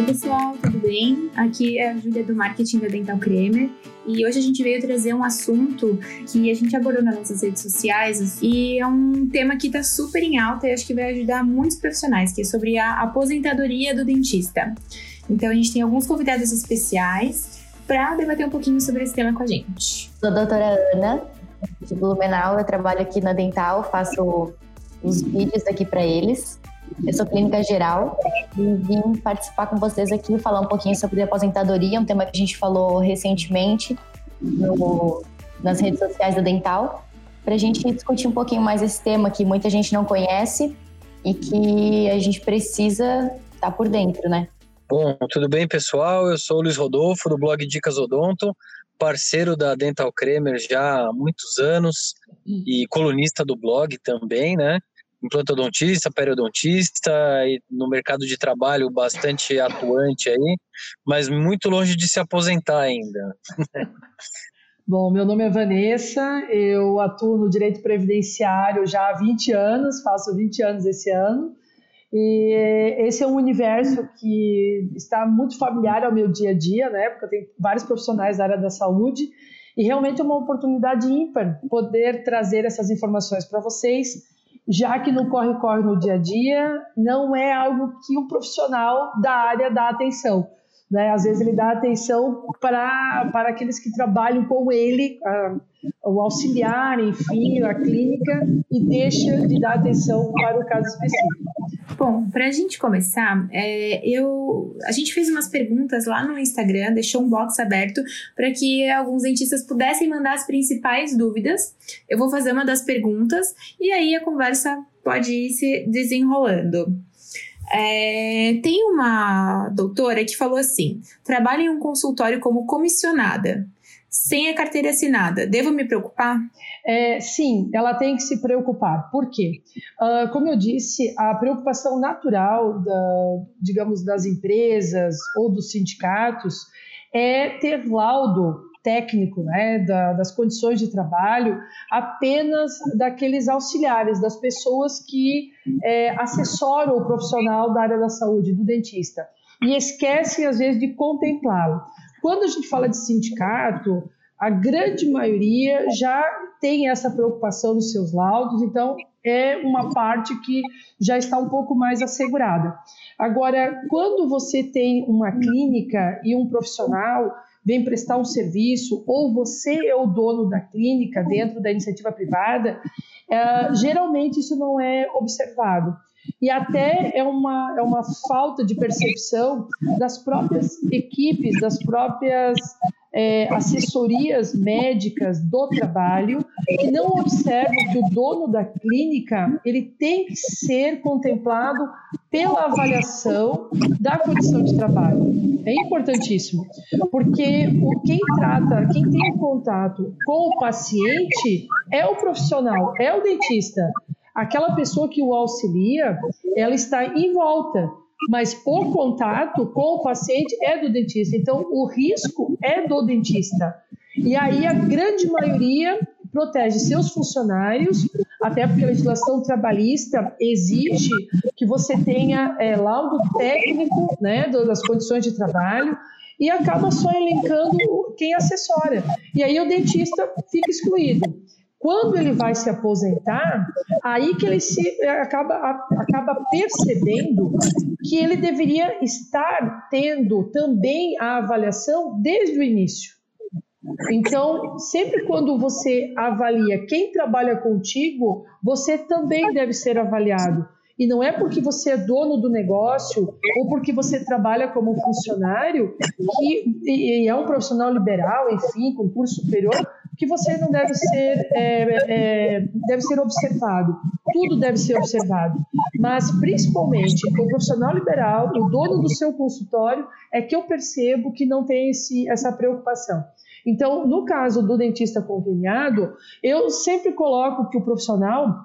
Oi, pessoal, tudo bem? Aqui é a Júlia do Marketing da Dental Cremer e hoje a gente veio trazer um assunto que a gente abordou nas nossas redes sociais e é um tema que está super em alta e acho que vai ajudar muitos profissionais, que é sobre a aposentadoria do dentista. Então a gente tem alguns convidados especiais para debater um pouquinho sobre esse tema com a gente. Sou a doutora Ana, de Blumenau, eu trabalho aqui na Dental, faço os vídeos aqui para eles. Eu sou clínica geral e vim participar com vocês aqui falar um pouquinho sobre aposentadoria, um tema que a gente falou recentemente no, nas redes sociais da Dental, para a gente discutir um pouquinho mais esse tema que muita gente não conhece e que a gente precisa estar tá por dentro, né? Bom, tudo bem, pessoal? Eu sou o Luiz Rodolfo, do blog Dicas Odonto, parceiro da Dental Cremer já há muitos anos e colunista do blog também, né? Implantodontista, periodontista e no mercado de trabalho bastante atuante aí, mas muito longe de se aposentar ainda. Bom, meu nome é Vanessa, eu atuo no direito previdenciário já há 20 anos, faço 20 anos esse ano, e esse é um universo que está muito familiar ao meu dia a dia, né? Porque eu tenho vários profissionais da área da saúde e realmente é uma oportunidade ímpar poder trazer essas informações para vocês já que no corre-corre no dia a dia não é algo que um profissional da área dá atenção. Né? Às vezes ele dá atenção para, para aqueles que trabalham com ele, a, o auxiliar, enfim, a clínica, e deixa de dar atenção para o caso específico. Bom, para a gente começar, é, eu, a gente fez umas perguntas lá no Instagram, deixou um box aberto para que alguns dentistas pudessem mandar as principais dúvidas. Eu vou fazer uma das perguntas e aí a conversa pode ir se desenrolando. É, tem uma doutora que falou assim: trabalho em um consultório como comissionada, sem a carteira assinada, devo me preocupar? É, sim, ela tem que se preocupar. Por quê? Uh, como eu disse, a preocupação natural, da, digamos, das empresas ou dos sindicatos é ter laudo técnico, né, da, das condições de trabalho, apenas daqueles auxiliares, das pessoas que é, assessoram o profissional da área da saúde, do dentista, e esquecem às vezes de contemplá-lo. Quando a gente fala de sindicato, a grande maioria já tem essa preocupação nos seus laudos, então é uma parte que já está um pouco mais assegurada. Agora, quando você tem uma clínica e um profissional vem prestar um serviço, ou você é o dono da clínica dentro da iniciativa privada, é, geralmente isso não é observado. E até é uma, é uma falta de percepção das próprias equipes, das próprias é, assessorias médicas do trabalho que não observam que o dono da clínica ele tem que ser contemplado pela avaliação da condição de trabalho. É importantíssimo, porque o, quem trata, quem tem contato com o paciente é o profissional, é o dentista. Aquela pessoa que o auxilia, ela está em volta mas o contato com o paciente é do dentista. Então, o risco é do dentista. E aí, a grande maioria protege seus funcionários, até porque a legislação trabalhista exige que você tenha é, laudo técnico né, das condições de trabalho e acaba só elencando quem assessora. E aí o dentista fica excluído. Quando ele vai se aposentar, aí que ele se acaba, acaba percebendo que ele deveria estar tendo também a avaliação desde o início. Então, sempre quando você avalia quem trabalha contigo, você também deve ser avaliado. E não é porque você é dono do negócio ou porque você trabalha como funcionário que, e é um profissional liberal, enfim, com curso superior, que você não deve ser, é, é, deve ser observado. Tudo deve ser observado. Mas, principalmente, o profissional liberal, o dono do seu consultório, é que eu percebo que não tem esse, essa preocupação. Então, no caso do dentista conveniado, eu sempre coloco que o profissional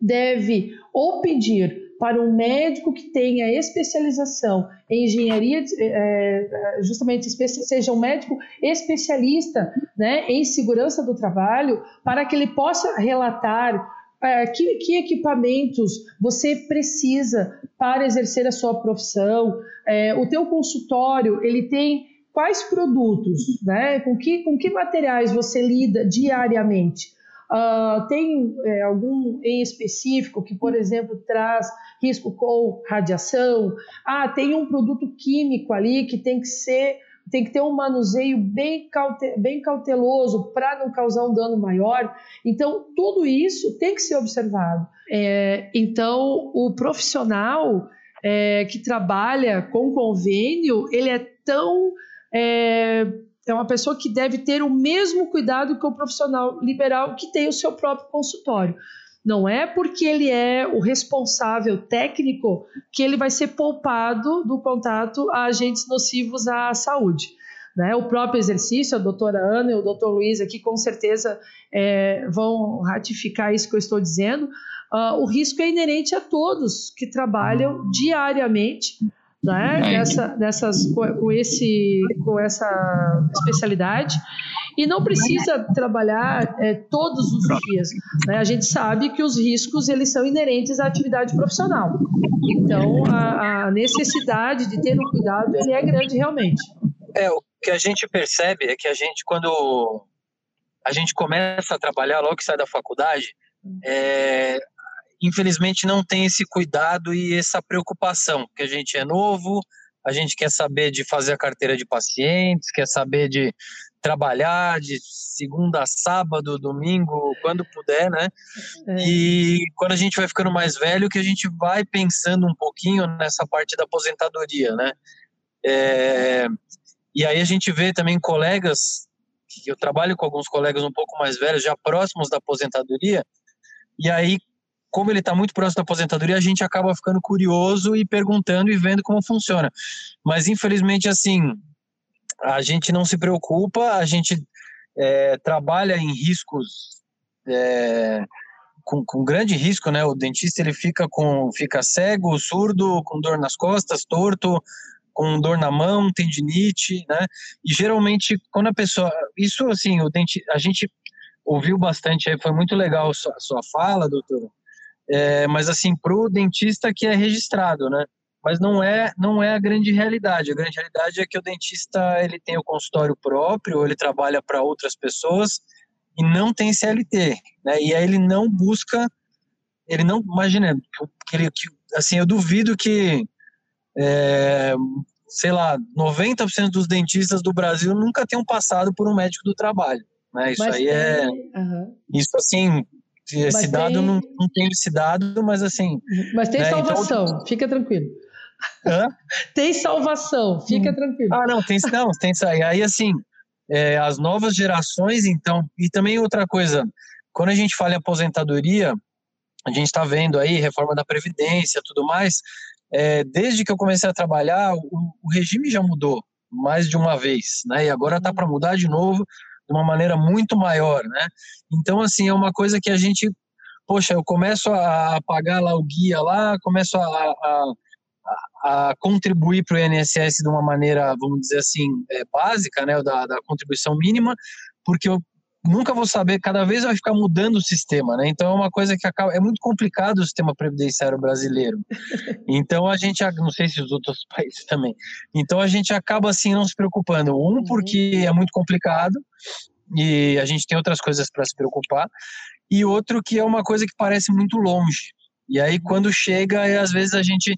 deve ou pedir para um médico que tenha especialização em engenharia, é, justamente seja um médico especialista né, em segurança do trabalho, para que ele possa relatar é, que, que, equipamentos você precisa para exercer a sua profissão. É, o teu consultório, ele tem quais produtos, né? Com que, com que materiais você lida diariamente? Uh, tem é, algum em específico que, por exemplo, traz risco com radiação? Ah, tem um produto químico ali que tem que ser tem que ter um manuseio bem, caute bem cauteloso para não causar um dano maior. Então, tudo isso tem que ser observado. É, então, o profissional é, que trabalha com convênio, ele é tão. É, é uma pessoa que deve ter o mesmo cuidado que o profissional liberal que tem o seu próprio consultório. Não é porque ele é o responsável técnico que ele vai ser poupado do contato a agentes nocivos à saúde. Né? O próprio exercício, a doutora Ana e o doutor Luiz aqui com certeza é, vão ratificar isso que eu estou dizendo. Uh, o risco é inerente a todos que trabalham diariamente né? Nessa, nessas, com, esse, com essa especialidade e não precisa trabalhar é, todos os dias. Né? A gente sabe que os riscos eles são inerentes à atividade profissional. Então, a, a necessidade de ter um cuidado ele é grande realmente. É, o que a gente percebe é que a gente, quando a gente começa a trabalhar, logo que sai da faculdade, é, infelizmente não tem esse cuidado e essa preocupação, porque a gente é novo, a gente quer saber de fazer a carteira de pacientes, quer saber de trabalhar de segunda a sábado, domingo, quando puder, né? É. E quando a gente vai ficando mais velho, que a gente vai pensando um pouquinho nessa parte da aposentadoria, né? É, e aí a gente vê também colegas, eu trabalho com alguns colegas um pouco mais velhos, já próximos da aposentadoria, e aí como ele está muito próximo da aposentadoria, a gente acaba ficando curioso e perguntando e vendo como funciona. Mas infelizmente, assim, a gente não se preocupa, a gente é, trabalha em riscos é, com, com, grande risco, né? O dentista ele fica com fica cego, surdo, com dor nas costas, torto, com dor na mão, tendinite, né? E geralmente quando a pessoa, isso assim, o dente, a gente ouviu bastante aí, foi muito legal a sua, a sua fala, doutora. É, mas assim, para o dentista que é registrado, né? Mas não é, não é a grande realidade. A grande realidade é que o dentista ele tem o consultório próprio, ou ele trabalha para outras pessoas e não tem CLT, né? E aí ele não busca, ele não imagina que ele, que, assim, eu duvido que é, sei lá, 90% dos dentistas do Brasil nunca tenham passado por um médico do trabalho. Né? Isso mas aí é tem... é. Uhum. Isso assim, esse mas dado tem... não, não tem esse dado, mas assim. Mas tem né? Então, salvação, então... fica tranquilo. Hã? tem salvação, fica hum. tranquilo. Ah, não, tem não, tem aí assim, é, as novas gerações, então, e também outra coisa, quando a gente fala em aposentadoria, a gente está vendo aí reforma da previdência, tudo mais. É, desde que eu comecei a trabalhar, o, o regime já mudou mais de uma vez, né? E agora está para mudar de novo de uma maneira muito maior, né? Então, assim, é uma coisa que a gente, poxa, eu começo a pagar lá o guia lá, começo a, a, a contribuir para o INSS de uma maneira, vamos dizer assim, é, básica, né, da, da contribuição mínima, porque eu nunca vou saber, cada vez vai ficar mudando o sistema, né? Então é uma coisa que acaba, é muito complicado o sistema previdenciário brasileiro. Então a gente, não sei se os outros países também. Então a gente acaba assim não se preocupando. Um uhum. porque é muito complicado e a gente tem outras coisas para se preocupar, e outro que é uma coisa que parece muito longe. E aí quando chega, às vezes a gente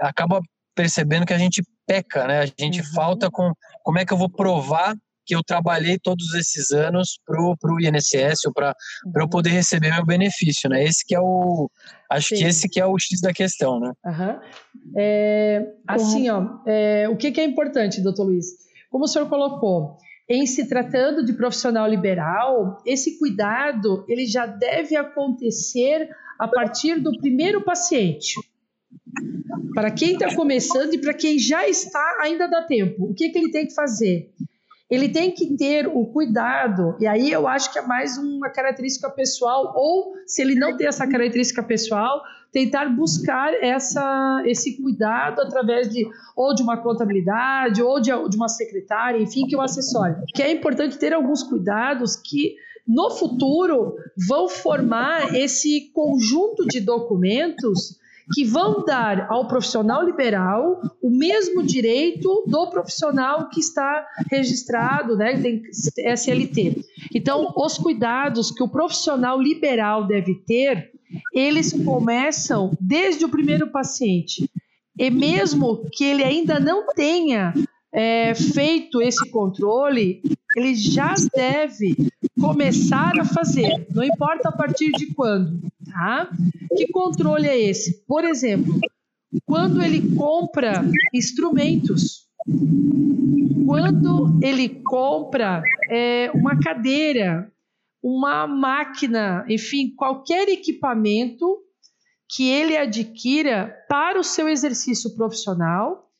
acaba percebendo que a gente peca, né? A gente uhum. falta com como é que eu vou provar que eu trabalhei todos esses anos pro, pro INSS ou para uhum. eu poder receber meu benefício, né? Esse que é o acho Sim. que esse que é o X da questão, né? Uhum. É, assim, ó, é, o que, que é importante, doutor Luiz? Como o senhor colocou, em se tratando de profissional liberal, esse cuidado ele já deve acontecer a partir do primeiro paciente. Para quem está começando e para quem já está, ainda dá tempo. O que, que ele tem que fazer? Ele tem que ter o cuidado, e aí eu acho que é mais uma característica pessoal, ou se ele não tem essa característica pessoal, tentar buscar essa, esse cuidado através de ou de uma contabilidade, ou de, de uma secretária, enfim, que o acessório. Que é importante ter alguns cuidados que no futuro vão formar esse conjunto de documentos que vão dar ao profissional liberal o mesmo direito do profissional que está registrado, né, tem SLT. Então, os cuidados que o profissional liberal deve ter, eles começam desde o primeiro paciente. E mesmo que ele ainda não tenha é, feito esse controle, ele já deve começar a fazer, não importa a partir de quando, tá? Que controle é esse? Por exemplo, quando ele compra instrumentos, quando ele compra é, uma cadeira, uma máquina, enfim, qualquer equipamento que ele adquira para o seu exercício profissional,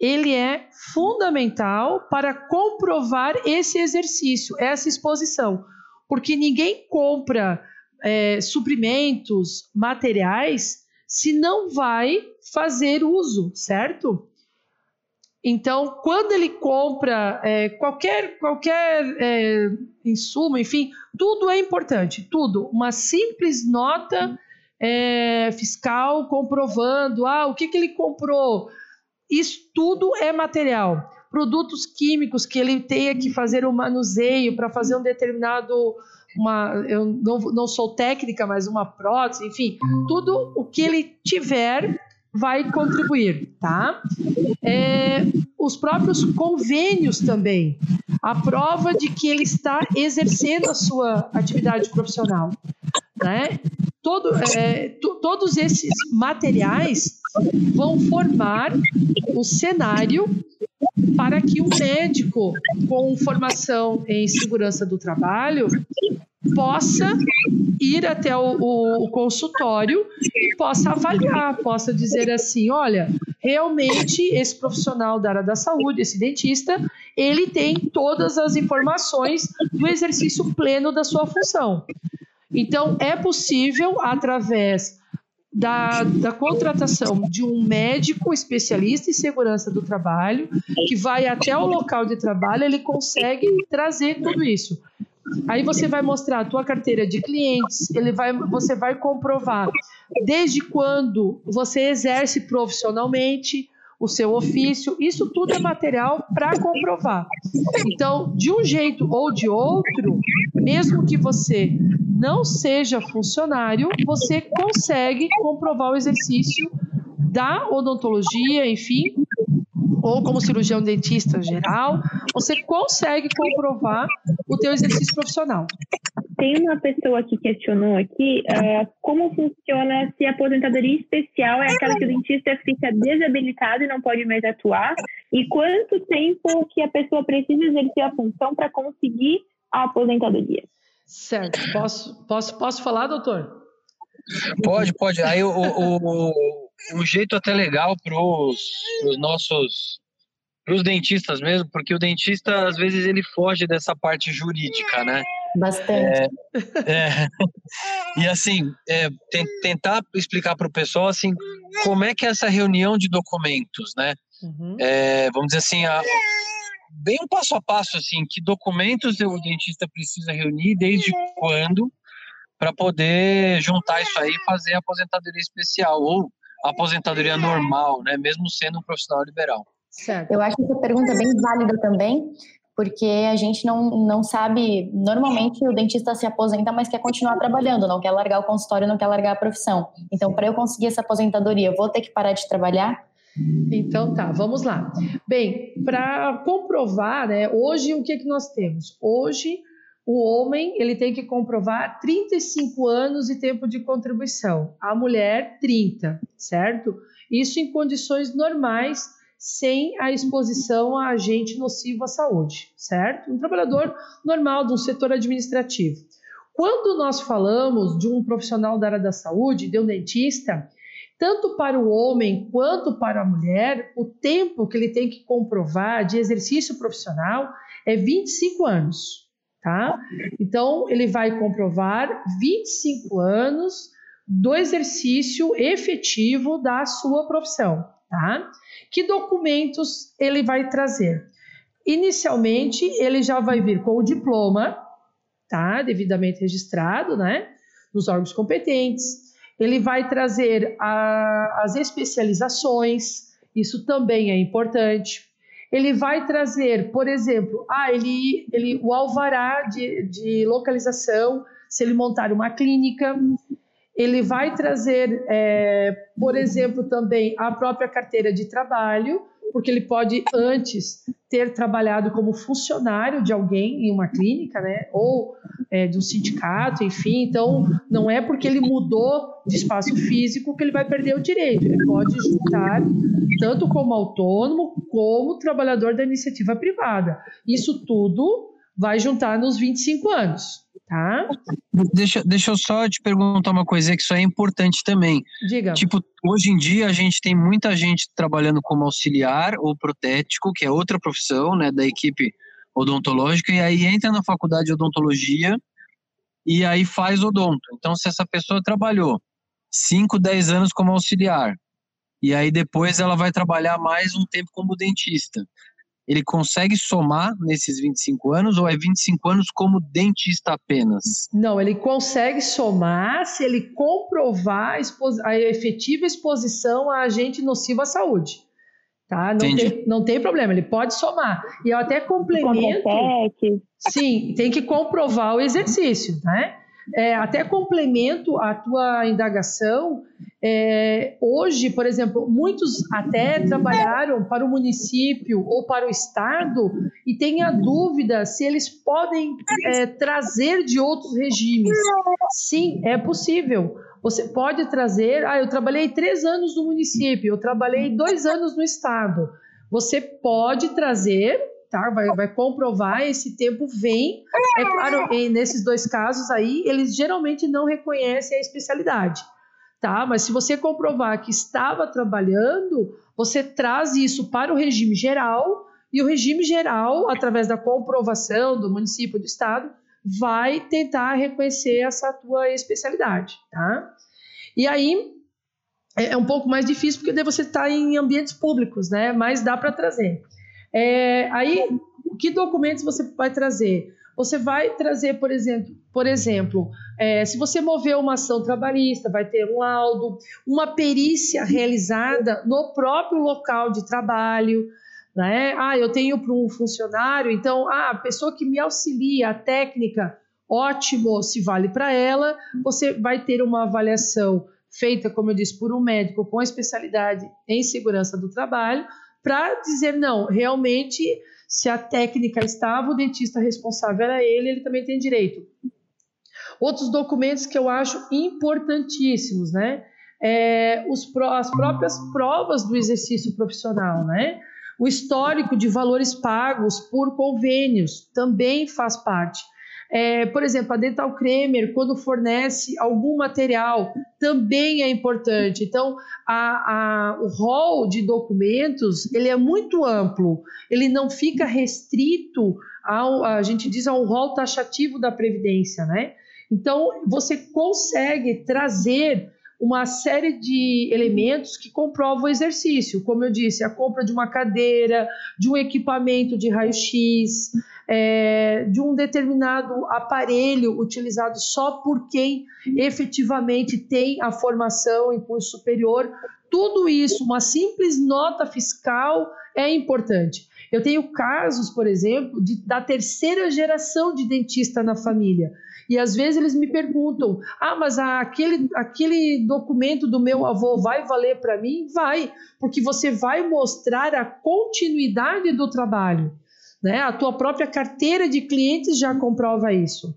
ele é fundamental para comprovar esse exercício, essa exposição, porque ninguém compra é, suprimentos, materiais, se não vai fazer uso, certo? Então, quando ele compra é, qualquer, qualquer é, insumo, enfim, tudo é importante, tudo. Uma simples nota é, fiscal comprovando ah, o que, que ele comprou, isso tudo é material. Produtos químicos que ele tenha que fazer um manuseio para fazer um determinado. Uma, eu não, não sou técnica, mas uma prótese, enfim, tudo o que ele tiver vai contribuir, tá? É, os próprios convênios também, a prova de que ele está exercendo a sua atividade profissional, né? Todo, é, todos esses materiais vão formar o cenário para que um médico com formação em segurança do trabalho possa ir até o, o, consultório e possa avaliar, possa dizer assim, olha, realmente esse profissional da área da saúde, esse dentista, ele tem todas as informações do exercício pleno da sua função. Então, é possível, através da, da, contratação de um médico especialista em segurança do trabalho, que vai até o local de trabalho, ele consegue trazer tudo isso. Aí você vai mostrar a tua carteira de clientes, ele vai, você vai comprovar desde quando você exerce profissionalmente, o seu ofício, isso tudo é material para comprovar. Então, de um jeito ou de outro, mesmo que você não seja funcionário, você consegue comprovar o exercício da odontologia, enfim, ou como cirurgião dentista geral, você consegue comprovar o teu exercício profissional. Tem uma pessoa que questionou aqui uh, como funciona se a aposentadoria especial é aquela que o dentista fica desabilitado e não pode mais atuar, e quanto tempo que a pessoa precisa exercer a função para conseguir a aposentadoria. Certo. Posso, posso, posso falar, doutor? Pode, pode. Aí o, o, o jeito até legal para os nossos para os dentistas mesmo, porque o dentista às vezes ele foge dessa parte jurídica, né? Bastante. É, é, e assim, é, tentar explicar para o pessoal assim como é que é essa reunião de documentos, né? Uhum. É, vamos dizer assim, a, bem um passo a passo assim, que documentos o dentista precisa reunir, desde quando, para poder juntar isso aí e fazer a aposentadoria especial ou a aposentadoria normal, né? Mesmo sendo um profissional liberal. Certo. Eu acho que essa pergunta é bem válida também, porque a gente não, não sabe. Normalmente o dentista se aposenta, mas quer continuar trabalhando, não quer largar o consultório, não quer largar a profissão. Então, para eu conseguir essa aposentadoria, eu vou ter que parar de trabalhar? Então tá, vamos lá. Bem, para comprovar, né, hoje o que, que nós temos? Hoje o homem ele tem que comprovar 35 anos e tempo de contribuição, a mulher 30, certo? Isso em condições normais sem a exposição a agente nocivo à saúde, certo? Um trabalhador normal um setor administrativo. Quando nós falamos de um profissional da área da saúde, de um dentista, tanto para o homem quanto para a mulher, o tempo que ele tem que comprovar de exercício profissional é 25 anos, tá? Então, ele vai comprovar 25 anos do exercício efetivo da sua profissão, tá? Que documentos ele vai trazer? Inicialmente, ele já vai vir com o diploma, tá? Devidamente registrado, né? Nos órgãos competentes. Ele vai trazer a, as especializações, isso também é importante. Ele vai trazer, por exemplo, ah, ele, ele, o alvará de, de localização, se ele montar uma clínica, ele vai trazer, é, por exemplo, também a própria carteira de trabalho, porque ele pode antes ter trabalhado como funcionário de alguém em uma clínica, né? Ou é, de um sindicato, enfim. Então, não é porque ele mudou de espaço físico que ele vai perder o direito. Ele pode juntar tanto como autônomo como trabalhador da iniciativa privada. Isso tudo vai juntar nos 25 anos. Tá? Deixa, deixa eu só te perguntar uma coisa que isso é importante também. Diga. Tipo, hoje em dia a gente tem muita gente trabalhando como auxiliar ou protético, que é outra profissão, né, da equipe odontológica, e aí entra na faculdade de odontologia e aí faz odonto. Então, se essa pessoa trabalhou 5, 10 anos como auxiliar, e aí depois ela vai trabalhar mais um tempo como dentista ele consegue somar nesses 25 anos ou é 25 anos como dentista apenas? Não, ele consegue somar se ele comprovar a, a efetiva exposição a agente nocivo à saúde. Tá? Não, tem, não tem problema, ele pode somar. E eu até complemento. Sim, tem que comprovar o exercício, né? É, até complemento a tua indagação. É, hoje, por exemplo, muitos até trabalharam para o município ou para o estado e têm a dúvida se eles podem é, trazer de outros regimes. Sim, é possível. Você pode trazer. Ah, eu trabalhei três anos no município, eu trabalhei dois anos no estado. Você pode trazer tá? Vai, vai comprovar, esse tempo vem. É claro, nesses dois casos aí, eles geralmente não reconhecem a especialidade, tá? Mas se você comprovar que estava trabalhando, você traz isso para o regime geral e o regime geral, através da comprovação do município do estado, vai tentar reconhecer essa tua especialidade, tá? E aí é, é um pouco mais difícil porque daí você está em ambientes públicos, né? Mas dá para trazer. É, aí, que documentos você vai trazer? Você vai trazer, por exemplo, por exemplo, é, se você mover uma ação trabalhista, vai ter um laudo, uma perícia realizada no próprio local de trabalho. Né? Ah, eu tenho para um funcionário, então ah, a pessoa que me auxilia, a técnica, ótimo, se vale para ela. Você vai ter uma avaliação feita, como eu disse, por um médico com especialidade em segurança do trabalho para dizer, não, realmente, se a técnica estava, o dentista responsável era ele, ele também tem direito. Outros documentos que eu acho importantíssimos, né? É, os, as próprias provas do exercício profissional, né? O histórico de valores pagos por convênios também faz parte. É, por exemplo, a Dental Kremer, quando fornece algum material, também é importante. Então, a, a, o rol de documentos ele é muito amplo, ele não fica restrito ao, a gente diz, ao rol taxativo da Previdência, né? Então, você consegue trazer uma série de elementos que comprovam o exercício, como eu disse, a compra de uma cadeira, de um equipamento de raio-x, é, de um determinado aparelho utilizado só por quem efetivamente tem a formação em curso superior. Tudo isso, uma simples nota fiscal é importante. Eu tenho casos, por exemplo, de, da terceira geração de dentista na família. E às vezes eles me perguntam: ah, mas aquele, aquele documento do meu avô vai valer para mim? Vai, porque você vai mostrar a continuidade do trabalho. Né? A tua própria carteira de clientes já comprova isso.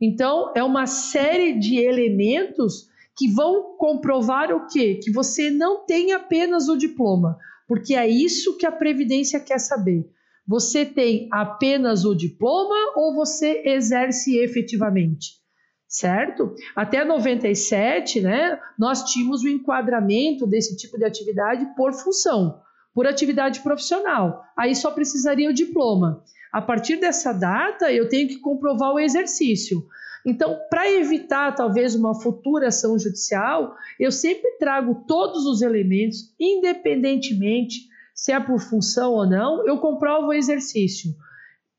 Então, é uma série de elementos que vão comprovar o quê? Que você não tem apenas o diploma, porque é isso que a Previdência quer saber. Você tem apenas o diploma ou você exerce efetivamente? Certo? Até 97, né, nós tínhamos o enquadramento desse tipo de atividade por função, por atividade profissional. Aí só precisaria o diploma. A partir dessa data, eu tenho que comprovar o exercício. Então, para evitar talvez uma futura ação judicial, eu sempre trago todos os elementos, independentemente se é por função ou não, eu comprovo o exercício.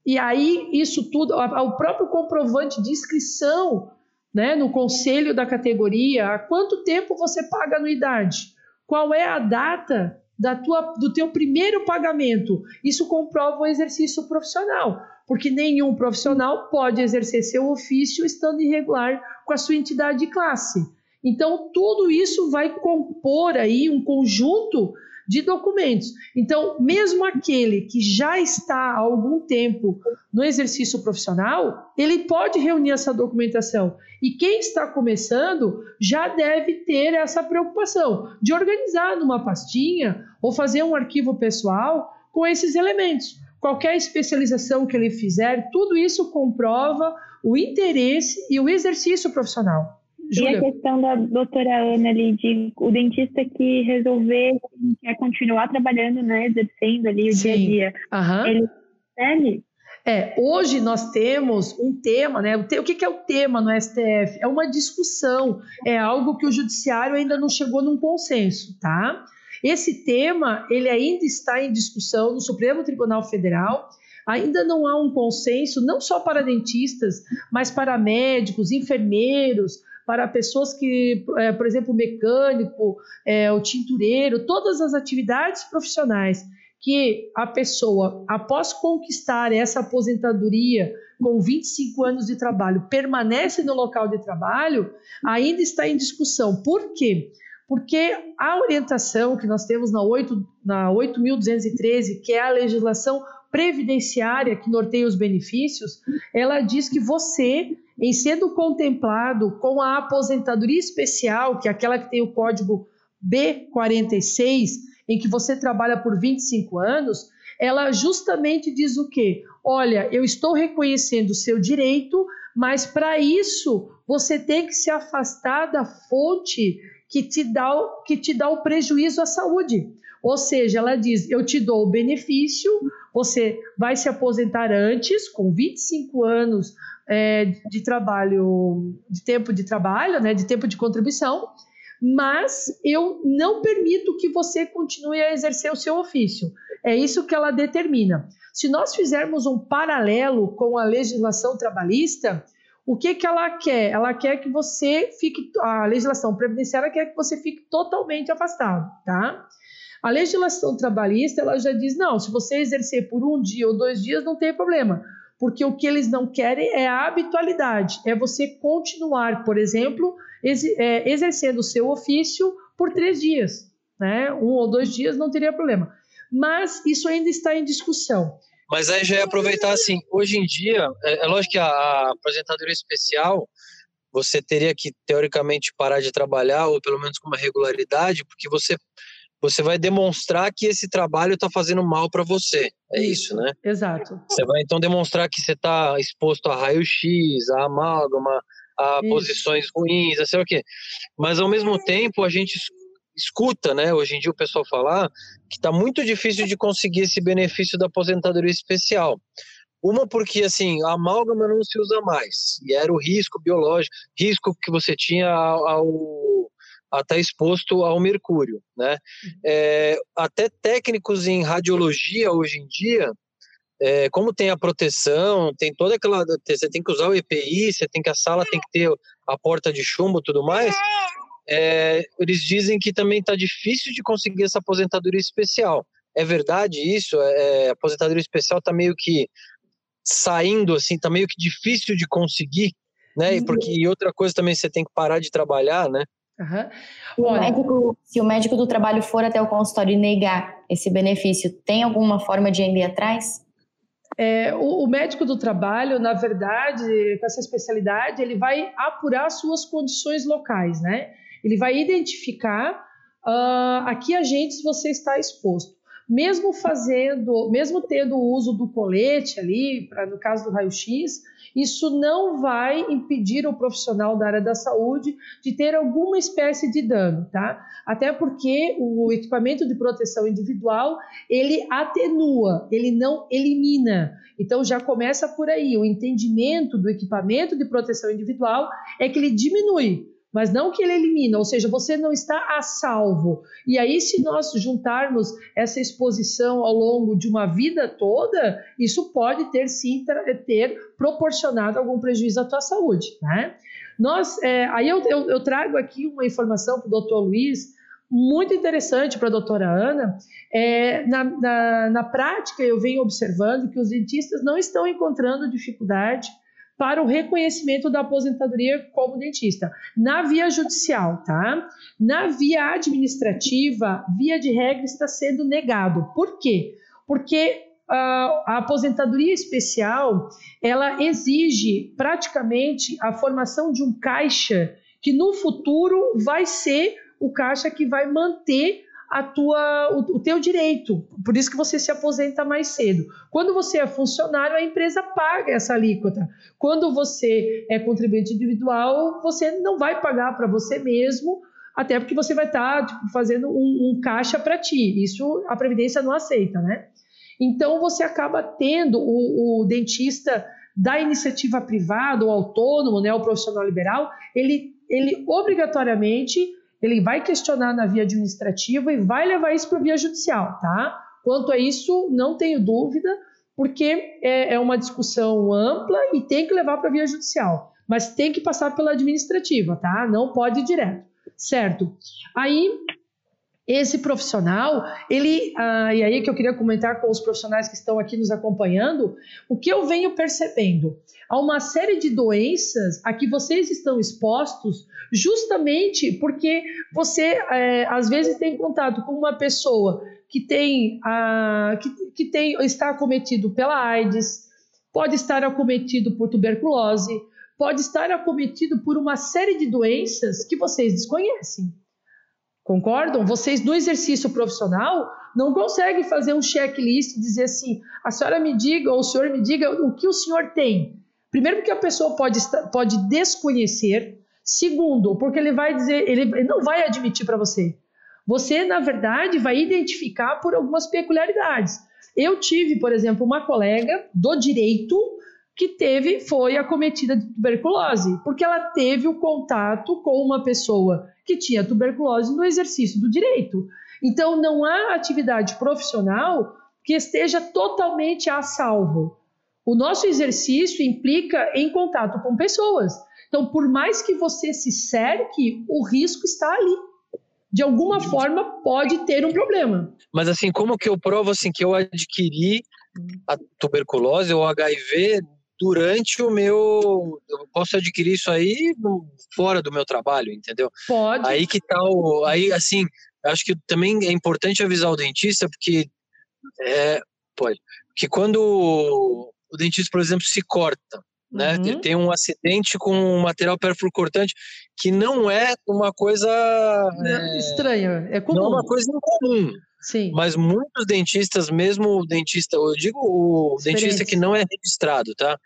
E aí, isso tudo, o próprio comprovante de inscrição né, no conselho da categoria, há quanto tempo você paga anuidade? Qual é a data da tua, do teu primeiro pagamento? Isso comprova o exercício profissional, porque nenhum profissional pode exercer seu ofício estando irregular com a sua entidade de classe. Então, tudo isso vai compor aí um conjunto de documentos. Então, mesmo aquele que já está há algum tempo no exercício profissional, ele pode reunir essa documentação. E quem está começando já deve ter essa preocupação de organizar numa pastinha ou fazer um arquivo pessoal com esses elementos. Qualquer especialização que ele fizer, tudo isso comprova o interesse e o exercício profissional. Júlia. E a questão da doutora Ana ali, de o dentista que resolver, quer continuar trabalhando, né, exercendo ali o Sim. dia a dia, uhum. ele recebe? É, hoje nós temos um tema, né? O, que, é o tema no STF? É uma discussão, é algo que o judiciário ainda não chegou num consenso, tá? Esse tema, ele ainda está em discussão no Supremo Tribunal Federal. Ainda não há um consenso, não só para dentistas, mas para médicos, enfermeiros, para pessoas que, é, por exemplo, mecânico, é, o tintureiro, todas as atividades profissionais que a pessoa, após conquistar essa aposentadoria com 25 anos de trabalho, permanece no local de trabalho, ainda está em discussão. Por quê? Porque a orientação que nós temos na 8.213, na 8 que é a legislação previdenciária que norteia os benefícios, ela diz que você em sendo contemplado com a aposentadoria especial, que é aquela que tem o código B46, em que você trabalha por 25 anos, ela justamente diz o quê? Olha, eu estou reconhecendo o seu direito, mas para isso você tem que se afastar da fonte que te dá, que te dá o prejuízo à saúde. Ou seja, ela diz: eu te dou o benefício, você vai se aposentar antes, com 25 anos é, de trabalho, de tempo de trabalho, né, de tempo de contribuição, mas eu não permito que você continue a exercer o seu ofício. É isso que ela determina. Se nós fizermos um paralelo com a legislação trabalhista, o que, que ela quer? Ela quer que você fique, a legislação previdenciária quer que você fique totalmente afastado, tá? A legislação trabalhista, ela já diz, não, se você exercer por um dia ou dois dias, não tem problema porque o que eles não querem é a habitualidade, é você continuar, por exemplo, é, exercendo o seu ofício por três dias, né? Um ou dois dias não teria problema. Mas isso ainda está em discussão. Mas aí já é aproveitar assim, hoje em dia, é, é lógico que a, a especial você teria que teoricamente parar de trabalhar ou pelo menos com uma regularidade, porque você você vai demonstrar que esse trabalho está fazendo mal para você. É isso, né? Exato. Você vai então demonstrar que você está exposto a raio-x, a amálgama, a isso. posições ruins, a sei o quê. Mas ao mesmo tempo a gente escuta, né? Hoje em dia o pessoal falar que está muito difícil de conseguir esse benefício da aposentadoria especial. Uma porque assim a amálgama não se usa mais e era o risco biológico, risco que você tinha ao a estar tá exposto ao mercúrio, né? Uhum. É, até técnicos em radiologia hoje em dia, é, como tem a proteção, tem toda aquela, você tem que usar o EPI, você tem que a sala tem que ter a porta de chumbo, tudo mais. É, eles dizem que também está difícil de conseguir essa aposentadoria especial. É verdade isso? É, a aposentadoria especial está meio que saindo assim, está meio que difícil de conseguir, né? E porque e outra coisa também você tem que parar de trabalhar, né? Uhum. O médico, se o médico do trabalho for até o consultório e negar esse benefício, tem alguma forma de ir atrás? É, o, o, médico do trabalho, na verdade, com essa especialidade, ele vai apurar suas condições locais, né? Ele vai identificar uh, a que agentes você está exposto. Mesmo fazendo, mesmo tendo o uso do colete ali, pra, no caso do raio-x, isso não vai impedir o profissional da área da saúde de ter alguma espécie de dano, tá? Até porque o equipamento de proteção individual, ele atenua, ele não elimina. Então já começa por aí, o entendimento do equipamento de proteção individual é que ele diminui, mas não que ele elimina, ou seja, você não está a salvo. E aí, se nós juntarmos essa exposição ao longo de uma vida toda, isso pode ter sim ter proporcionado algum prejuízo à tua saúde, né? Nós, é, aí eu, eu, eu, trago aqui uma informação para o doutor Luiz, muito interessante para a doutora Ana. É, na, na, na prática, eu venho observando que os dentistas não estão encontrando dificuldade para o reconhecimento da aposentadoria como dentista, na via judicial, tá? Na via administrativa, via de regra está sendo negado. Por quê? Porque uh, a aposentadoria especial, ela exige praticamente a formação de um caixa que no futuro vai ser o caixa que vai manter a tua, o, o teu direito. Por isso que você se aposenta mais cedo. Quando você é funcionário, a empresa paga essa alíquota. Quando você é contribuinte individual, você não vai pagar para você mesmo, até porque você vai estar tá, tipo, fazendo um, um caixa para ti. Isso a Previdência não aceita, né? Então você acaba tendo o, o dentista da iniciativa privada, o autônomo, né, o profissional liberal, ele, ele obrigatoriamente ele vai questionar na via administrativa e vai levar isso para a via judicial, tá? Quanto a isso, não tenho dúvida, porque é, é uma discussão ampla e tem que levar para a via judicial, mas tem que passar pela administrativa, tá? Não pode ir direto, certo? Aí esse profissional, ele, ah, e aí que eu queria comentar com os profissionais que estão aqui nos acompanhando, o que eu venho percebendo? Há uma série de doenças a que vocês estão expostos justamente porque você, é, às vezes, tem contato com uma pessoa que tem, ah, que, que tem, está acometido pela AIDS, pode estar acometido por tuberculose, pode estar acometido por uma série de doenças que vocês desconhecem. Concordam? Vocês no exercício profissional não conseguem fazer um checklist e dizer assim: a senhora me diga ou o senhor me diga o que o senhor tem. Primeiro, porque a pessoa pode, pode desconhecer. Segundo, porque ele vai dizer, ele não vai admitir para você. Você, na verdade, vai identificar por algumas peculiaridades. Eu tive, por exemplo, uma colega do direito que teve, foi acometida de tuberculose, porque ela teve o contato com uma pessoa que tinha tuberculose no exercício do direito. Então, não há atividade profissional que esteja totalmente a salvo. O nosso exercício implica em contato com pessoas. Então, por mais que você se cerque, o risco está ali. De alguma forma, pode ter um problema. Mas assim, como que eu provo assim que eu adquiri a tuberculose ou HIV durante o meu. Eu posso adquirir isso aí fora do meu trabalho, entendeu? Pode. Aí que tal. Tá aí, assim, acho que também é importante avisar o dentista, porque. É, pode. Que quando o dentista, por exemplo, se corta, né? Uhum. Ele tem um acidente com um material cortante que não é uma coisa é, estranha, é comum. Não é uma coisa incomum. Sim. Mas muitos dentistas, mesmo o dentista, eu digo o dentista que não é registrado, tá?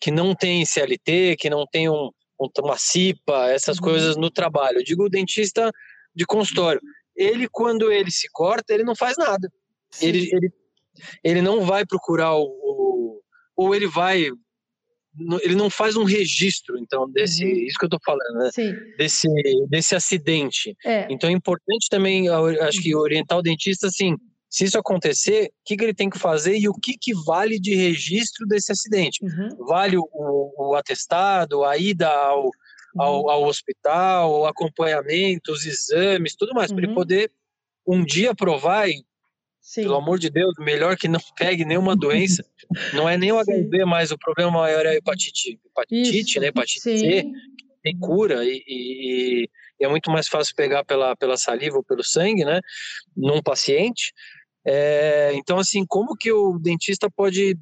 Que não tem CLT, que não tem um, uma CIPA, essas uhum. coisas no trabalho. Eu digo o dentista de consultório. Ele, quando ele se corta, ele não faz nada. Ele, ele, ele não vai procurar o, o. Ou ele vai ele não faz um registro, então, desse, uhum. isso que eu estou falando, né? Sim. Desse, desse acidente. É. Então é importante também, acho que uhum. orientar o dentista, assim, se isso acontecer, o que, que ele tem que fazer e o que, que vale de registro desse acidente? Uhum. Vale o, o, atestado, a ida ao, ao, uhum. ao, hospital, o acompanhamento, os exames, tudo mais, para ele uhum. poder um dia provar e Sim. Pelo amor de Deus, melhor que não pegue nenhuma doença. Não é nem o HIV, mas o problema maior é a hepatite, hepatite, Isso. né? Hepatite Sim. C, tem cura e, e, e, é muito mais fácil pegar pela, pela saliva ou pelo sangue, né? Num paciente. É, então, assim, como que o dentista pode.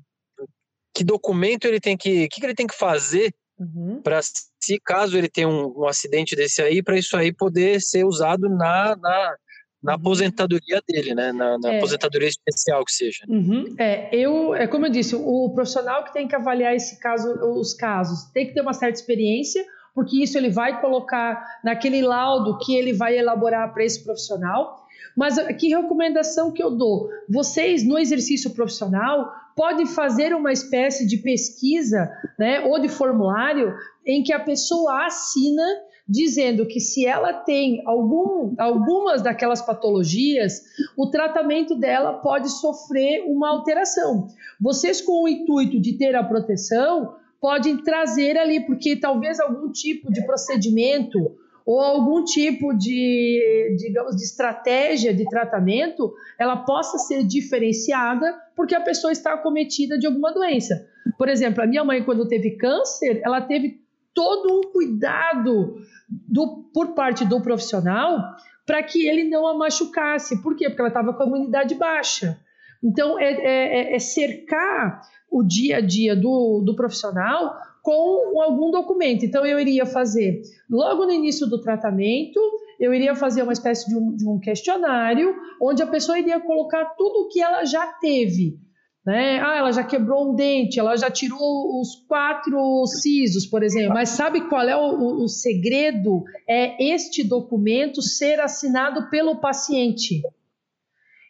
Que documento ele tem que. O que, que ele tem que fazer uhum. para, se caso ele tenha um, um acidente desse aí, para isso aí poder ser usado na, na na uhum. aposentadoria dele, né? Na, na é. aposentadoria especial que seja. Uhum. É, eu, é como eu disse, o profissional que tem que avaliar esse caso, os casos, tem que ter uma certa experiência, porque isso ele vai colocar naquele laudo que ele vai elaborar para esse profissional. Mas que recomendação que eu dou? Vocês, no exercício profissional, podem fazer uma espécie de pesquisa, né, ou de formulário, em que a pessoa assina dizendo que se ela tem algum, algumas daquelas patologias, o tratamento dela pode sofrer uma alteração. Vocês, com o intuito de ter a proteção, podem trazer ali, porque talvez algum tipo de procedimento ou algum tipo de, digamos, de estratégia de tratamento, ela possa ser diferenciada porque a pessoa está acometida de alguma doença. Por exemplo, a minha mãe, quando teve câncer, ela teve todo um cuidado do, por parte do profissional para que ele não a machucasse. Por quê? Porque ela estava com a imunidade baixa. Então, é, é, é, cercar o dia a dia do, do profissional com algum documento. Então, eu iria fazer, logo no início do tratamento, eu iria fazer uma espécie de um, de um questionário, onde a pessoa iria colocar tudo o que ela já teve. Né? Ah, ela já quebrou um dente, ela já tirou os quatro sisos, por exemplo. Mas sabe qual é o, o segredo? É este documento ser assinado pelo paciente.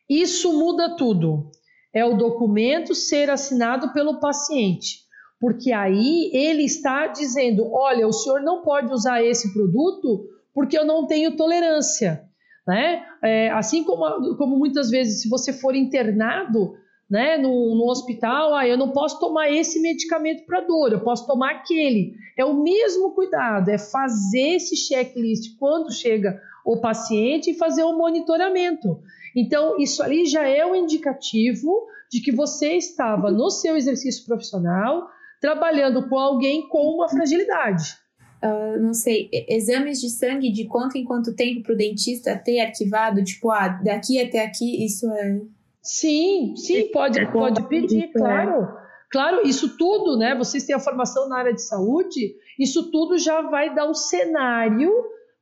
Isso muda tudo. É o documento ser assinado pelo paciente porque aí ele está dizendo: olha, o senhor não pode usar esse produto porque eu não tenho tolerância. Né? É, assim como, como muitas vezes, se você for internado né, no, no hospital, ah, eu não posso tomar esse medicamento para dor, eu posso tomar aquele. É o mesmo cuidado, é fazer esse checklist quando chega o paciente e fazer o um monitoramento. Então, isso ali já é um indicativo de que você estava no seu exercício profissional trabalhando com alguém com uma fragilidade. Uh, não sei, exames de sangue de quanto em quanto tempo para o dentista ter arquivado, tipo, ah, daqui até aqui, isso é. Sim, sim, pode, é pode pedir, claro. Claro, isso tudo, né? Vocês têm a formação na área de saúde, isso tudo já vai dar um cenário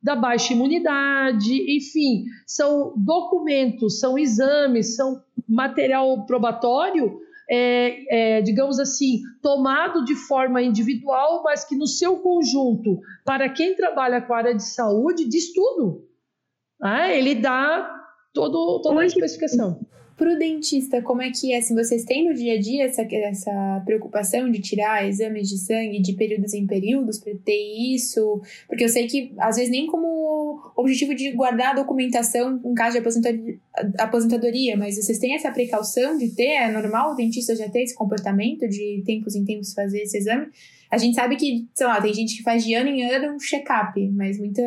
da baixa imunidade, enfim, são documentos, são exames, são material probatório é, é, digamos assim, tomado de forma individual, mas que no seu conjunto, para quem trabalha com a área de saúde, diz tudo. Ah, ele dá todo, toda a especificação. Para o dentista, como é que é? Assim, vocês têm no dia a dia essa, essa preocupação de tirar exames de sangue de períodos em períodos para ter isso? Porque eu sei que, às vezes, nem como objetivo de guardar a documentação em caso de aposentadoria, mas vocês têm essa precaução de ter? É normal o dentista já ter esse comportamento de tempos em tempos fazer esse exame? A gente sabe que, sei lá, tem gente que faz de ano em ano um check-up, mas muita,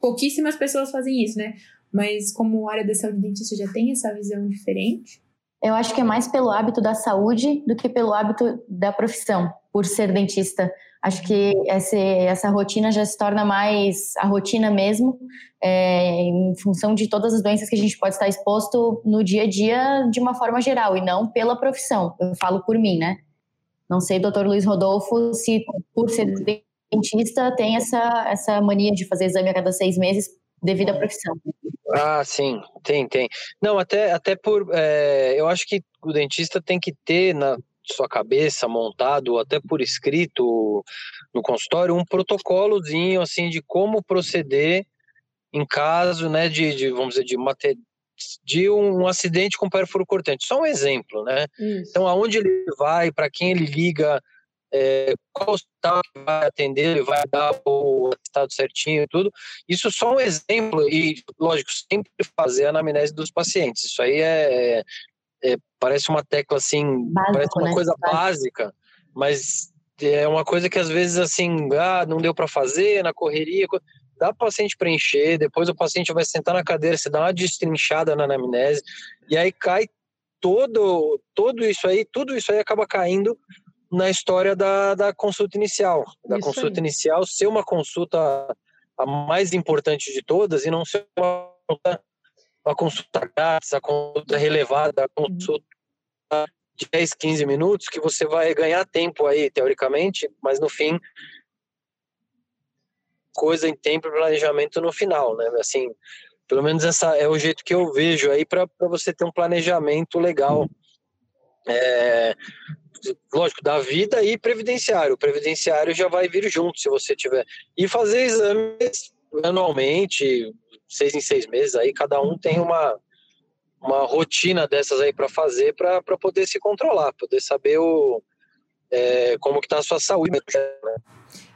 pouquíssimas pessoas fazem isso, né? Mas como área da saúde dentista já tem essa visão diferente? Eu acho que é mais pelo hábito da saúde do que pelo hábito da profissão, por ser dentista. Acho que essa, essa rotina já se torna mais a rotina mesmo, é, em função de todas as doenças que a gente pode estar exposto no dia a dia de uma forma geral, e não pela profissão. Eu falo por mim, né? Não sei, doutor Luiz Rodolfo, se por ser dentista tem essa, essa mania de fazer exame a cada seis meses devido à profissão. Ah, sim, tem, tem. Não, até, até por. É, eu acho que o dentista tem que ter na sua cabeça montado, até por escrito no consultório, um protocolozinho assim de como proceder em caso, né, de, de vamos dizer, de de um, um, acidente com pérfuro cortante. Só um exemplo, né? Isso. Então, aonde ele vai, para quem ele liga, é, qual hospital que vai atender, ele vai dar o estado certinho e tudo. Isso só um exemplo, e lógico, sempre fazer a anamnese dos pacientes. Isso aí é, é parece uma tecla assim, Básico, parece uma né? coisa básica, mas é uma coisa que às vezes assim, ah, não deu para fazer na correria, dá para o paciente preencher, depois o paciente vai sentar na cadeira, você dá uma destrinchada na anamnese, e aí cai todo, todo isso aí, tudo isso aí acaba caindo na história da, da consulta inicial. Da Isso consulta aí. inicial ser uma consulta a mais importante de todas e não ser uma, uma consulta grátis, a consulta relevada, a consulta de 10, 15 minutos, que você vai ganhar tempo aí, teoricamente, mas no fim, coisa em tempo e planejamento no final, né? Assim, pelo menos essa é o jeito que eu vejo aí para você ter um planejamento legal. É, lógico, da vida e previdenciário. O previdenciário já vai vir junto, se você tiver. E fazer exames anualmente, seis em seis meses, aí cada um tem uma, uma rotina dessas aí para fazer para poder se controlar, poder saber o, é, como que está a sua saúde. Né?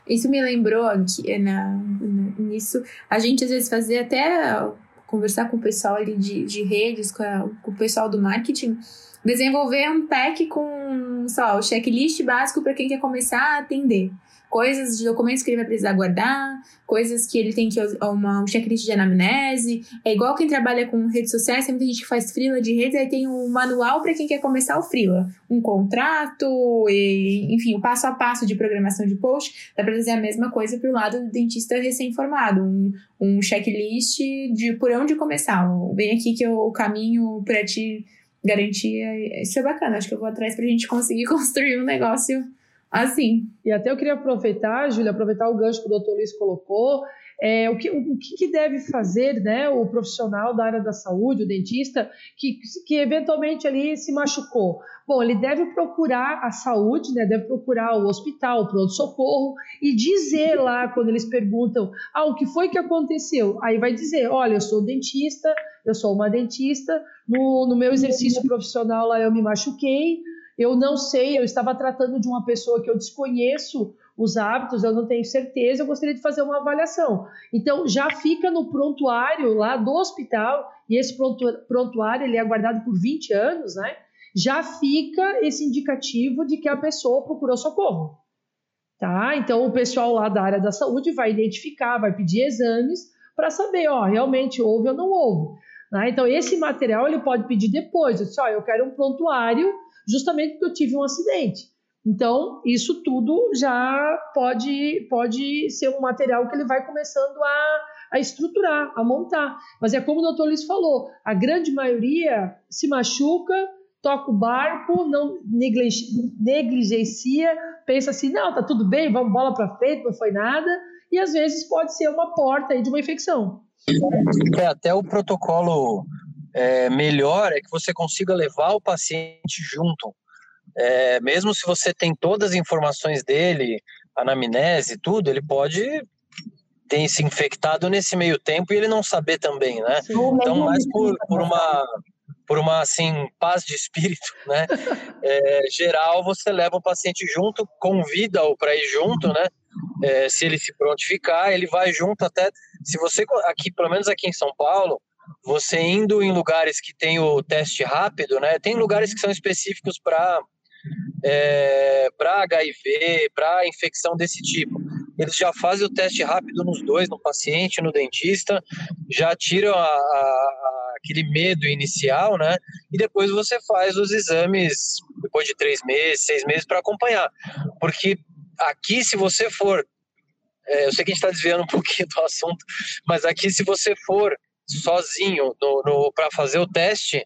Isso me lembrou que na, na, nisso, a gente às vezes fazia até conversar com o pessoal ali de, de redes, com, a, com o pessoal do marketing, desenvolver um pack com, só o checklist básico para quem quer começar a atender coisas de documentos que ele vai precisar guardar, coisas que ele tem que uma um checklist de anamnese. É igual quem trabalha com redes sociais, tem muita gente que faz freela de redes, aí tem um manual para quem quer começar o freela, um contrato, e, enfim, o passo a passo de programação de post. Dá para fazer a mesma coisa para o lado do dentista recém-formado, um, um checklist de por onde começar. Vem aqui que eu, o caminho para te garantir. Isso é bacana, acho que eu vou atrás para a gente conseguir construir um negócio assim. E até eu queria aproveitar, Júlia, aproveitar o gancho que o doutor Luiz colocou, é, o, que, o, que, deve fazer né, o profissional da área da saúde, o dentista, que, que eventualmente ali se machucou? Bom, ele deve procurar a saúde, né, deve procurar o hospital, o pronto-socorro e dizer lá, quando eles perguntam, ah, o que foi que aconteceu? Aí vai dizer, olha, eu sou dentista, eu sou uma dentista, no, no meu exercício profissional lá eu me machuquei, eu não sei, eu estava tratando de uma pessoa que eu desconheço os hábitos, eu não tenho certeza, eu gostaria de fazer uma avaliação. Então, já fica no prontuário lá do hospital, e esse prontuário ele é guardado por 20 anos, né? Já fica esse indicativo de que a pessoa procurou socorro. Tá? Então, o pessoal lá da área da saúde vai identificar, vai pedir exames para saber, ó, realmente houve ou não houve. Né? Então, esse material ele pode pedir depois. Eu disse, ó, eu quero um prontuário justamente porque eu tive um acidente. Então, isso tudo já pode, pode ser um material que ele vai começando a, a estruturar, a montar. Mas é como o doutor Luiz falou, a grande maioria se machuca, toca o barco, não negligencia, pensa assim, não, tá tudo bem, vamos bola para frente, não foi nada, e às vezes pode ser uma porta aí de uma infecção. É, até o protocolo é, melhor é que você consiga levar o paciente junto. É, mesmo se você tem todas as informações dele, anamnese, tudo, ele pode ter se infectado nesse meio tempo e ele não saber também, né? Então, mais por, por uma por uma assim paz de espírito, né? É, geral, você leva o paciente junto, convida-o para ir junto, né? É, se ele se prontificar, ele vai junto até. Se você aqui, pelo menos aqui em São Paulo, você indo em lugares que tem o teste rápido, né? Tem lugares que são específicos para é, para HIV, para infecção desse tipo. Eles já fazem o teste rápido nos dois, no paciente, no dentista, já tiram a, a, aquele medo inicial, né? E depois você faz os exames depois de três meses, seis meses para acompanhar. Porque aqui, se você for, é, eu sei que a gente está desviando um pouquinho do assunto, mas aqui, se você for sozinho para fazer o teste,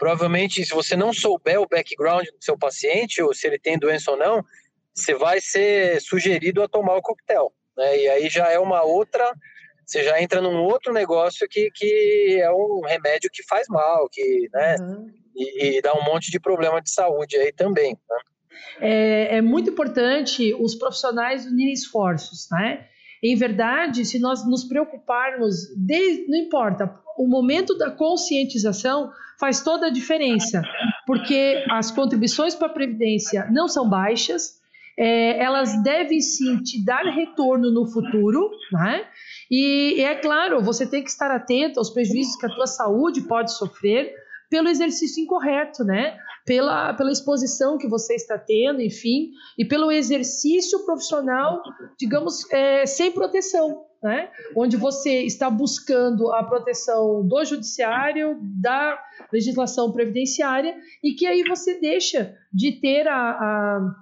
provavelmente, se você não souber o background do seu paciente, ou se ele tem doença ou não, você vai ser sugerido a tomar o coquetel. Né? E aí já é uma outra. Você já entra num outro negócio que, que é um remédio que faz mal, que, né? Uhum. E, e, dá um monte de problema de saúde aí também. Né? É, é muito importante os profissionais unirem esforços, né? Em verdade, se nós nos preocuparmos, de, não importa, o momento da conscientização faz toda a diferença, porque as contribuições para a Previdência não são baixas, é, elas devem sim te dar retorno no futuro, né? E, e é claro, você tem que estar atento aos prejuízos que a tua saúde pode sofrer pelo exercício incorreto, né? Pela, pela exposição que você está tendo, enfim, e pelo exercício profissional, digamos, é, sem proteção. Né? onde você está buscando a proteção do judiciário, da legislação previdenciária, e que aí você deixa de ter a, a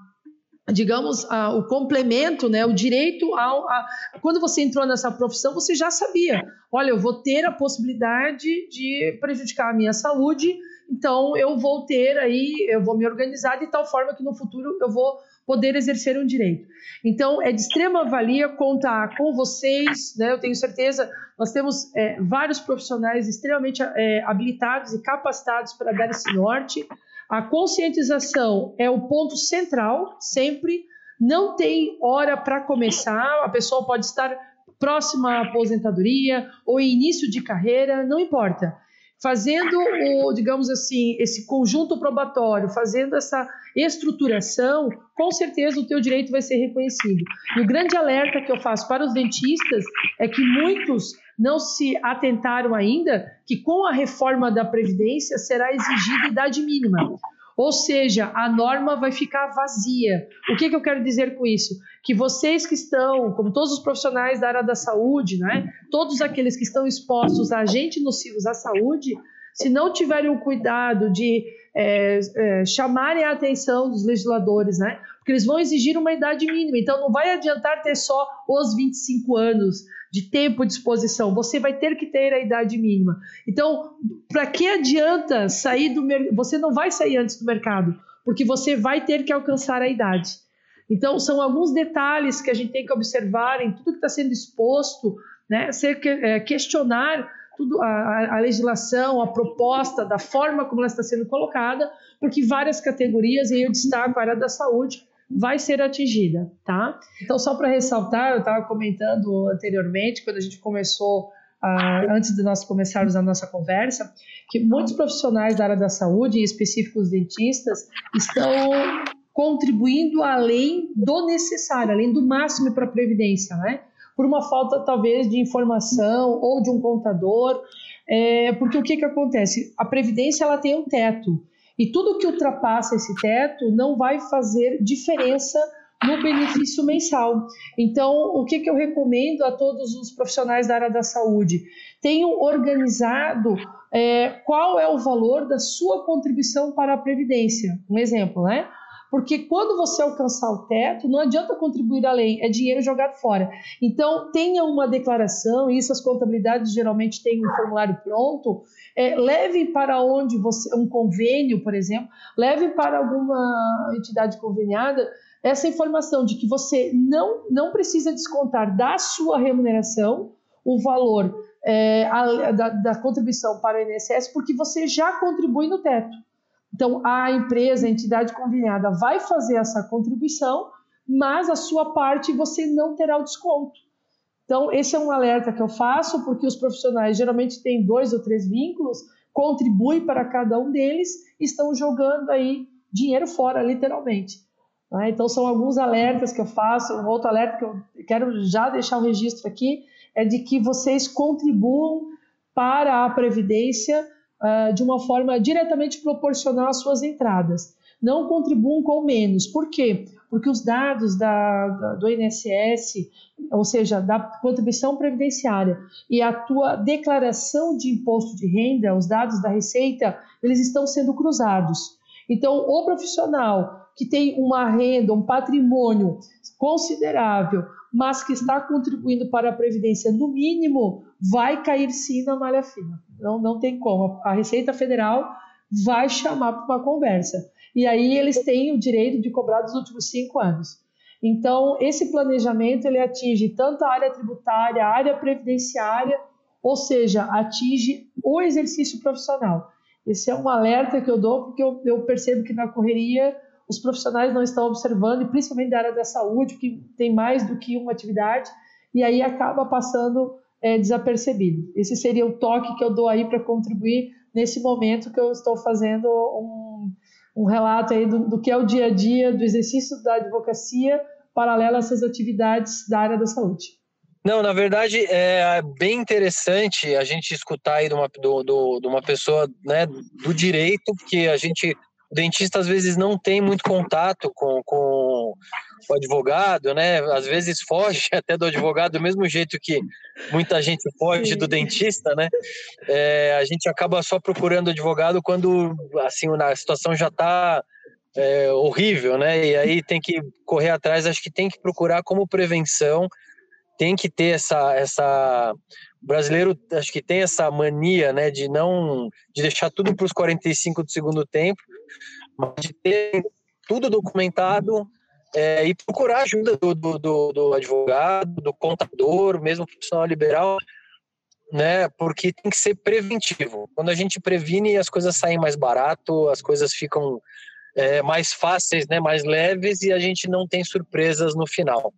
digamos, a, o complemento, né, o direito ao. A, quando você entrou nessa profissão, você já sabia: olha, eu vou ter a possibilidade de prejudicar a minha saúde então eu vou ter aí, eu vou me organizar de tal forma que no futuro eu vou poder exercer um direito. Então é de extrema valia contar com vocês, né? Eu tenho certeza, nós temos é, vários profissionais extremamente é, habilitados e capacitados para dar esse norte. A conscientização é o ponto central, sempre. Não tem hora para começar, a pessoa pode estar próxima à aposentadoria ou início de carreira, não importa fazendo o, digamos assim, esse conjunto probatório, fazendo essa estruturação, com certeza o teu direito vai ser reconhecido. E o grande alerta que eu faço para os dentistas é que muitos não se atentaram ainda que com a reforma da previdência será exigida idade mínima. Ou seja, a norma vai ficar vazia. O que, que, eu quero dizer com isso? Que vocês que estão, como todos os profissionais da área da saúde, né, todos aqueles que estão expostos a agentes nocivos à saúde, se não tiverem o cuidado de é, é, chamarem a atenção dos legisladores, né, porque eles vão exigir uma idade mínima, então não vai adiantar ter só os 25 anos de tempo de exposição, você vai ter que ter a idade mínima. Então, para que adianta sair do mercado? Você não vai sair antes do mercado, porque você vai ter que alcançar a idade. Então, são alguns detalhes que a gente tem que observar em tudo que está sendo exposto, né? Ser, é, questionar tudo a, a, legislação, a proposta, da forma como ela está sendo colocada, porque várias categorias, e eu destaco a área da saúde, vai ser atingida, tá? Então, só para ressaltar, eu estava comentando anteriormente, quando a gente começou, uh, antes de nós começarmos a nossa conversa, que muitos profissionais da área da saúde, em específico os dentistas, estão contribuindo além do necessário, além do máximo para a previdência, né? Por uma falta, talvez, de informação ou de um contador, é, porque o que, que acontece? A previdência ela tem um teto. E tudo que ultrapassa esse teto não vai fazer diferença no benefício mensal. Então, o que, que eu recomendo a todos os profissionais da área da saúde? Tenham organizado é, qual é o valor da sua contribuição para a Previdência. Um exemplo, né? Porque quando você alcançar o teto, não adianta contribuir além, é dinheiro jogado fora. Então, tenha uma declaração, isso as contabilidades geralmente têm um formulário pronto, é, leve para onde você, um convênio, por exemplo, leve para alguma entidade conveniada essa informação de que você não, não precisa descontar da sua remuneração o valor é, a, da, da contribuição para o INSS, porque você já contribui no teto. Então, a empresa, a entidade conveniada vai fazer essa contribuição, mas a sua parte você não terá o desconto. Então, esse é um alerta que eu faço, porque os profissionais geralmente têm dois ou três vínculos, contribuem para cada um deles, estão jogando aí dinheiro fora, literalmente. Né? Então, são alguns alertas que eu faço. Um outro alerta que eu quero já deixar o registro aqui é de que vocês contribuam para a Previdência uh, de uma forma diretamente proporcional às suas entradas. Não contribuam com menos. Por quê? Porque os dados da, da, do INSS, ou seja, da contribuição previdenciária e a tua declaração de imposto de renda, os dados da Receita, eles estão sendo cruzados. Então, o profissional que tem uma renda, um patrimônio considerável, mas que está contribuindo para a Previdência no mínimo, vai cair sim na malha fina. Não, não tem como. A Receita Federal vai chamar para uma conversa. E aí eles têm o direito de cobrar dos últimos cinco anos. Então, esse planejamento ele atinge tanto a área tributária, a área previdenciária, ou seja, atinge o exercício profissional. Esse é um alerta que eu dou porque eu, eu percebo que na correria os profissionais não estão observando, e principalmente da área da saúde, que tem mais do que uma atividade, e aí acaba passando é, desapercebido. Esse seria o toque que eu dou aí para contribuir nesse momento que eu estou fazendo um, um relato aí do, do, que é o dia a dia do exercício da advocacia paralelo a essas atividades da área da saúde. Não, na verdade é bem interessante a gente escutar aí de uma, do, do, de uma pessoa né, do direito, porque a gente o dentista às vezes não tem muito contato com, com o advogado, né? Às vezes foge até do advogado, do mesmo jeito que muita gente foge do dentista, né? É, a gente acaba só procurando advogado quando assim a situação já está é, horrível, né? E aí tem que correr atrás. Acho que tem que procurar como prevenção, tem que ter essa essa o brasileiro acho que tem essa mania, né, de não de deixar tudo para os 45 do segundo tempo, mas de ter tudo documentado é, e procurar ajuda do, do, do, do, advogado, do contador, mesmo profissional liberal, né, porque tem que ser preventivo. Quando a gente previne, as coisas saem mais barato, as coisas ficam é, mais fáceis, né, mais leves e a gente não tem surpresas no final.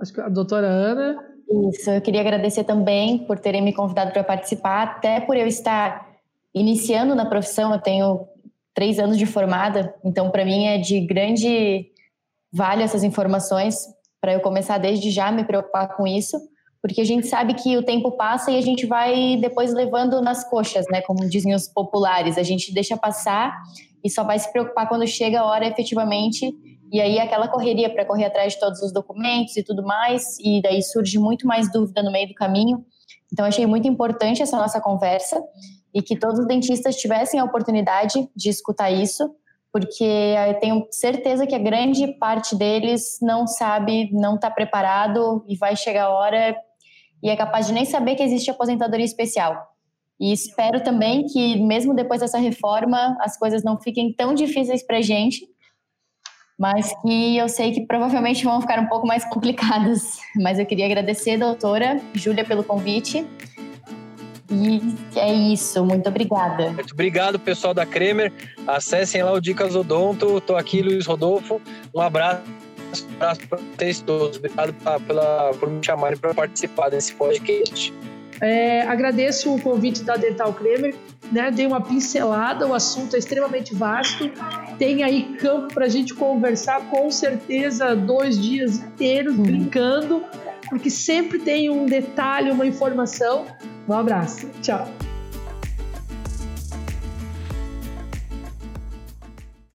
Acho que a doutora Ana Isso, eu queria agradecer também por terem me convidado para participar, até por eu estar iniciando na profissão, eu tenho três anos de formada, então para mim é de grande vale essas informações para eu começar desde já me preocupar com isso, porque a gente sabe que o tempo passa e a gente vai depois levando nas coxas, né, como dizem os populares, a gente deixa passar e só vai se preocupar quando chega a hora efetivamente e aí aquela correria para correr atrás de todos os documentos e tudo mais, e daí surge muito mais dúvida no meio do caminho. Então achei muito importante essa nossa conversa e que todos os dentistas tivessem a oportunidade de escutar isso, porque eu tenho certeza que a grande parte deles não sabe, não está preparado e vai chegar a hora e é capaz de nem saber que existe aposentadoria especial. E espero também que, mesmo depois dessa reforma, as coisas não fiquem tão difíceis para a gente, mas que eu sei que provavelmente vão ficar um pouco mais complicadas. Mas eu queria agradecer, doutora Júlia, pelo convite. E é isso, muito obrigada. Muito obrigado, pessoal da Kremer. Acessem lá o Dicas Odonto. Estou aqui, Luiz Rodolfo. Um abraço para vocês todos. Obrigado pela, por me chamarem para participar desse podcast. É, agradeço o convite da Dental Kremer, né? Dei uma pincelada, o assunto é extremamente vasto. Tem aí campo para a gente conversar, com certeza, dois dias inteiros brincando, porque sempre tem um detalhe, uma informação. Um abraço, tchau.